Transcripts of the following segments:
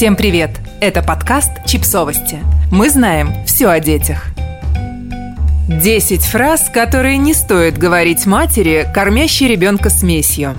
Всем привет! Это подкаст «Чипсовости». Мы знаем все о детях. 10 фраз, которые не стоит говорить матери, кормящей ребенка смесью.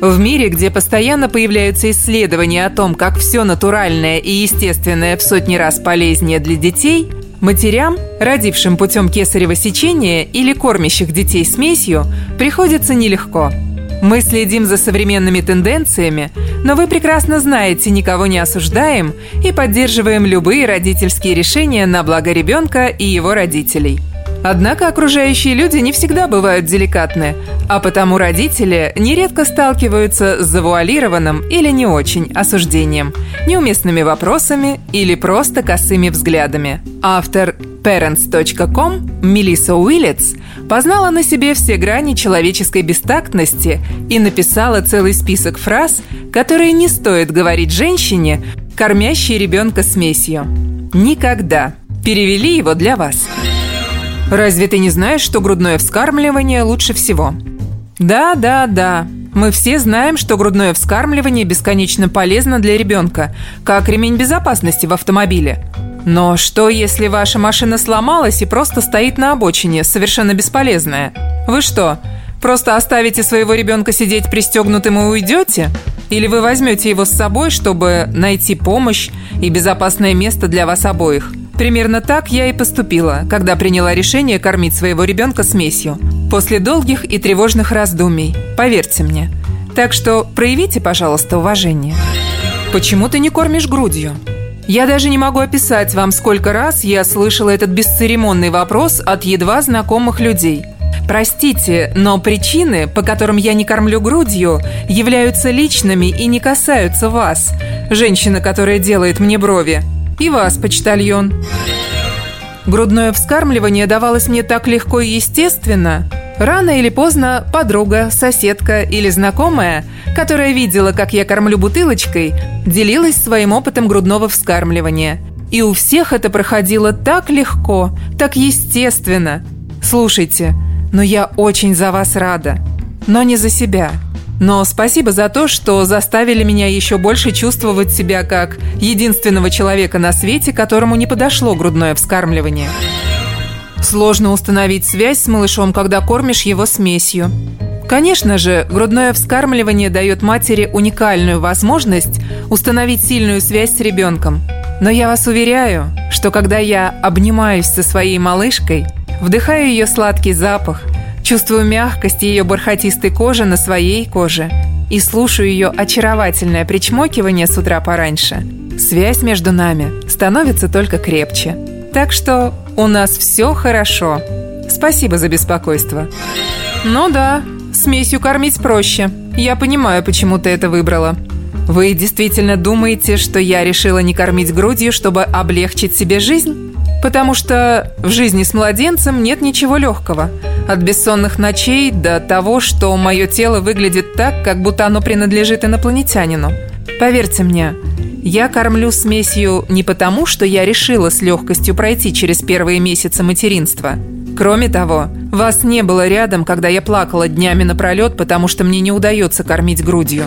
В мире, где постоянно появляются исследования о том, как все натуральное и естественное в сотни раз полезнее для детей, матерям, родившим путем кесарево сечения или кормящих детей смесью, приходится нелегко – мы следим за современными тенденциями, но вы прекрасно знаете, никого не осуждаем и поддерживаем любые родительские решения на благо ребенка и его родителей. Однако окружающие люди не всегда бывают деликатны, а потому родители нередко сталкиваются с завуалированным или не очень осуждением, неуместными вопросами или просто косыми взглядами. Автор Parents.com Мелисса Уиллетс познала на себе все грани человеческой бестактности и написала целый список фраз, которые не стоит говорить женщине, кормящей ребенка смесью. Никогда. Перевели его для вас. Разве ты не знаешь, что грудное вскармливание лучше всего? Да, да, да. Мы все знаем, что грудное вскармливание бесконечно полезно для ребенка, как ремень безопасности в автомобиле. Но что, если ваша машина сломалась и просто стоит на обочине, совершенно бесполезная? Вы что, просто оставите своего ребенка сидеть пристегнутым и уйдете? Или вы возьмете его с собой, чтобы найти помощь и безопасное место для вас обоих? Примерно так я и поступила, когда приняла решение кормить своего ребенка смесью. После долгих и тревожных раздумий. Поверьте мне. Так что проявите, пожалуйста, уважение. Почему ты не кормишь грудью? Я даже не могу описать вам, сколько раз я слышала этот бесцеремонный вопрос от едва знакомых людей. Простите, но причины, по которым я не кормлю грудью, являются личными и не касаются вас, женщина, которая делает мне брови. И вас, почтальон. Грудное вскармливание давалось мне так легко и естественно. Рано или поздно подруга, соседка или знакомая, которая видела, как я кормлю бутылочкой, делилась своим опытом грудного вскармливания. И у всех это проходило так легко, так естественно. Слушайте, но я очень за вас рада. Но не за себя. Но спасибо за то, что заставили меня еще больше чувствовать себя как единственного человека на свете, которому не подошло грудное вскармливание. Сложно установить связь с малышом, когда кормишь его смесью. Конечно же, грудное вскармливание дает матери уникальную возможность установить сильную связь с ребенком. Но я вас уверяю, что когда я обнимаюсь со своей малышкой, вдыхаю ее сладкий запах – Чувствую мягкость ее бархатистой кожи на своей коже и слушаю ее очаровательное причмокивание с утра пораньше. Связь между нами становится только крепче. Так что у нас все хорошо. Спасибо за беспокойство. Ну да, смесью кормить проще. Я понимаю, почему ты это выбрала. Вы действительно думаете, что я решила не кормить грудью, чтобы облегчить себе жизнь? Потому что в жизни с младенцем нет ничего легкого. От бессонных ночей до того, что мое тело выглядит так, как будто оно принадлежит инопланетянину. Поверьте мне, я кормлю смесью не потому, что я решила с легкостью пройти через первые месяцы материнства. Кроме того, вас не было рядом, когда я плакала днями напролет, потому что мне не удается кормить грудью.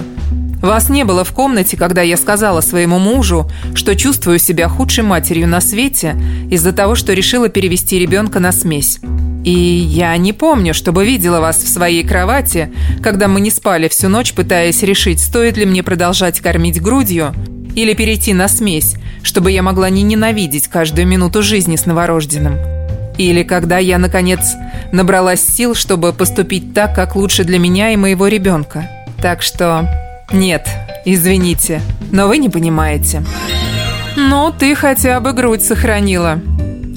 Вас не было в комнате, когда я сказала своему мужу, что чувствую себя худшей матерью на свете из-за того, что решила перевести ребенка на смесь. И я не помню, чтобы видела вас в своей кровати, когда мы не спали всю ночь, пытаясь решить, стоит ли мне продолжать кормить грудью или перейти на смесь, чтобы я могла не ненавидеть каждую минуту жизни с новорожденным. Или когда я, наконец, набралась сил, чтобы поступить так, как лучше для меня и моего ребенка. Так что нет, извините, но вы не понимаете. Ну, ты хотя бы грудь сохранила.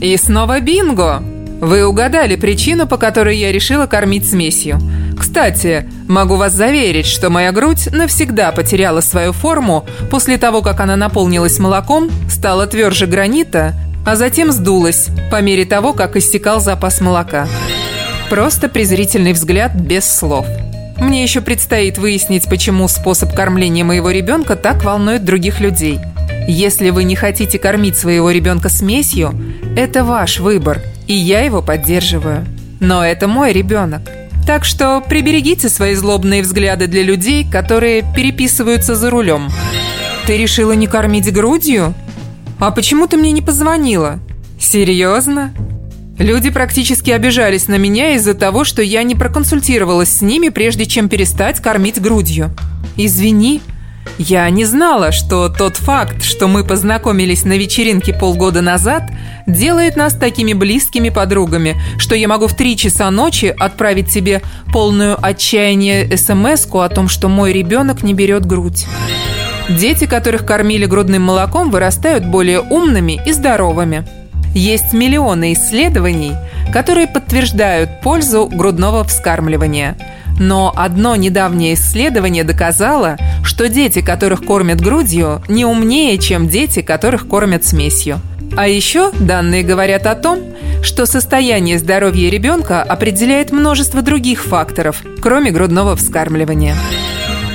И снова бинго! Вы угадали причину, по которой я решила кормить смесью. Кстати, могу вас заверить, что моя грудь навсегда потеряла свою форму после того, как она наполнилась молоком, стала тверже гранита, а затем сдулась по мере того, как иссякал запас молока. Просто презрительный взгляд без слов – мне еще предстоит выяснить, почему способ кормления моего ребенка так волнует других людей. Если вы не хотите кормить своего ребенка смесью, это ваш выбор, и я его поддерживаю. Но это мой ребенок. Так что приберегите свои злобные взгляды для людей, которые переписываются за рулем. Ты решила не кормить грудью? А почему ты мне не позвонила? Серьезно? Люди практически обижались на меня из-за того, что я не проконсультировалась с ними, прежде чем перестать кормить грудью. Извини, я не знала, что тот факт, что мы познакомились на вечеринке полгода назад, делает нас такими близкими подругами, что я могу в три часа ночи отправить тебе полную отчаяние смс о том, что мой ребенок не берет грудь. Дети, которых кормили грудным молоком, вырастают более умными и здоровыми. Есть миллионы исследований, которые подтверждают пользу грудного вскармливания. Но одно недавнее исследование доказало, что дети, которых кормят грудью, не умнее, чем дети, которых кормят смесью. А еще данные говорят о том, что состояние здоровья ребенка определяет множество других факторов, кроме грудного вскармливания.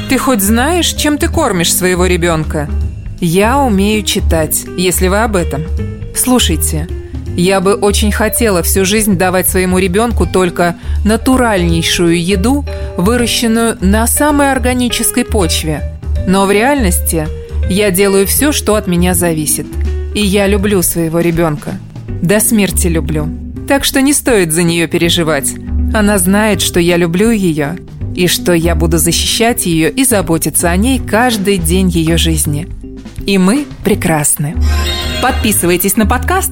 Ты хоть знаешь, чем ты кормишь своего ребенка? Я умею читать, если вы об этом. Слушайте, я бы очень хотела всю жизнь давать своему ребенку только натуральнейшую еду, выращенную на самой органической почве. Но в реальности я делаю все, что от меня зависит. И я люблю своего ребенка. До смерти люблю. Так что не стоит за нее переживать. Она знает, что я люблю ее, и что я буду защищать ее и заботиться о ней каждый день ее жизни. И мы прекрасны. Подписывайтесь на подкаст,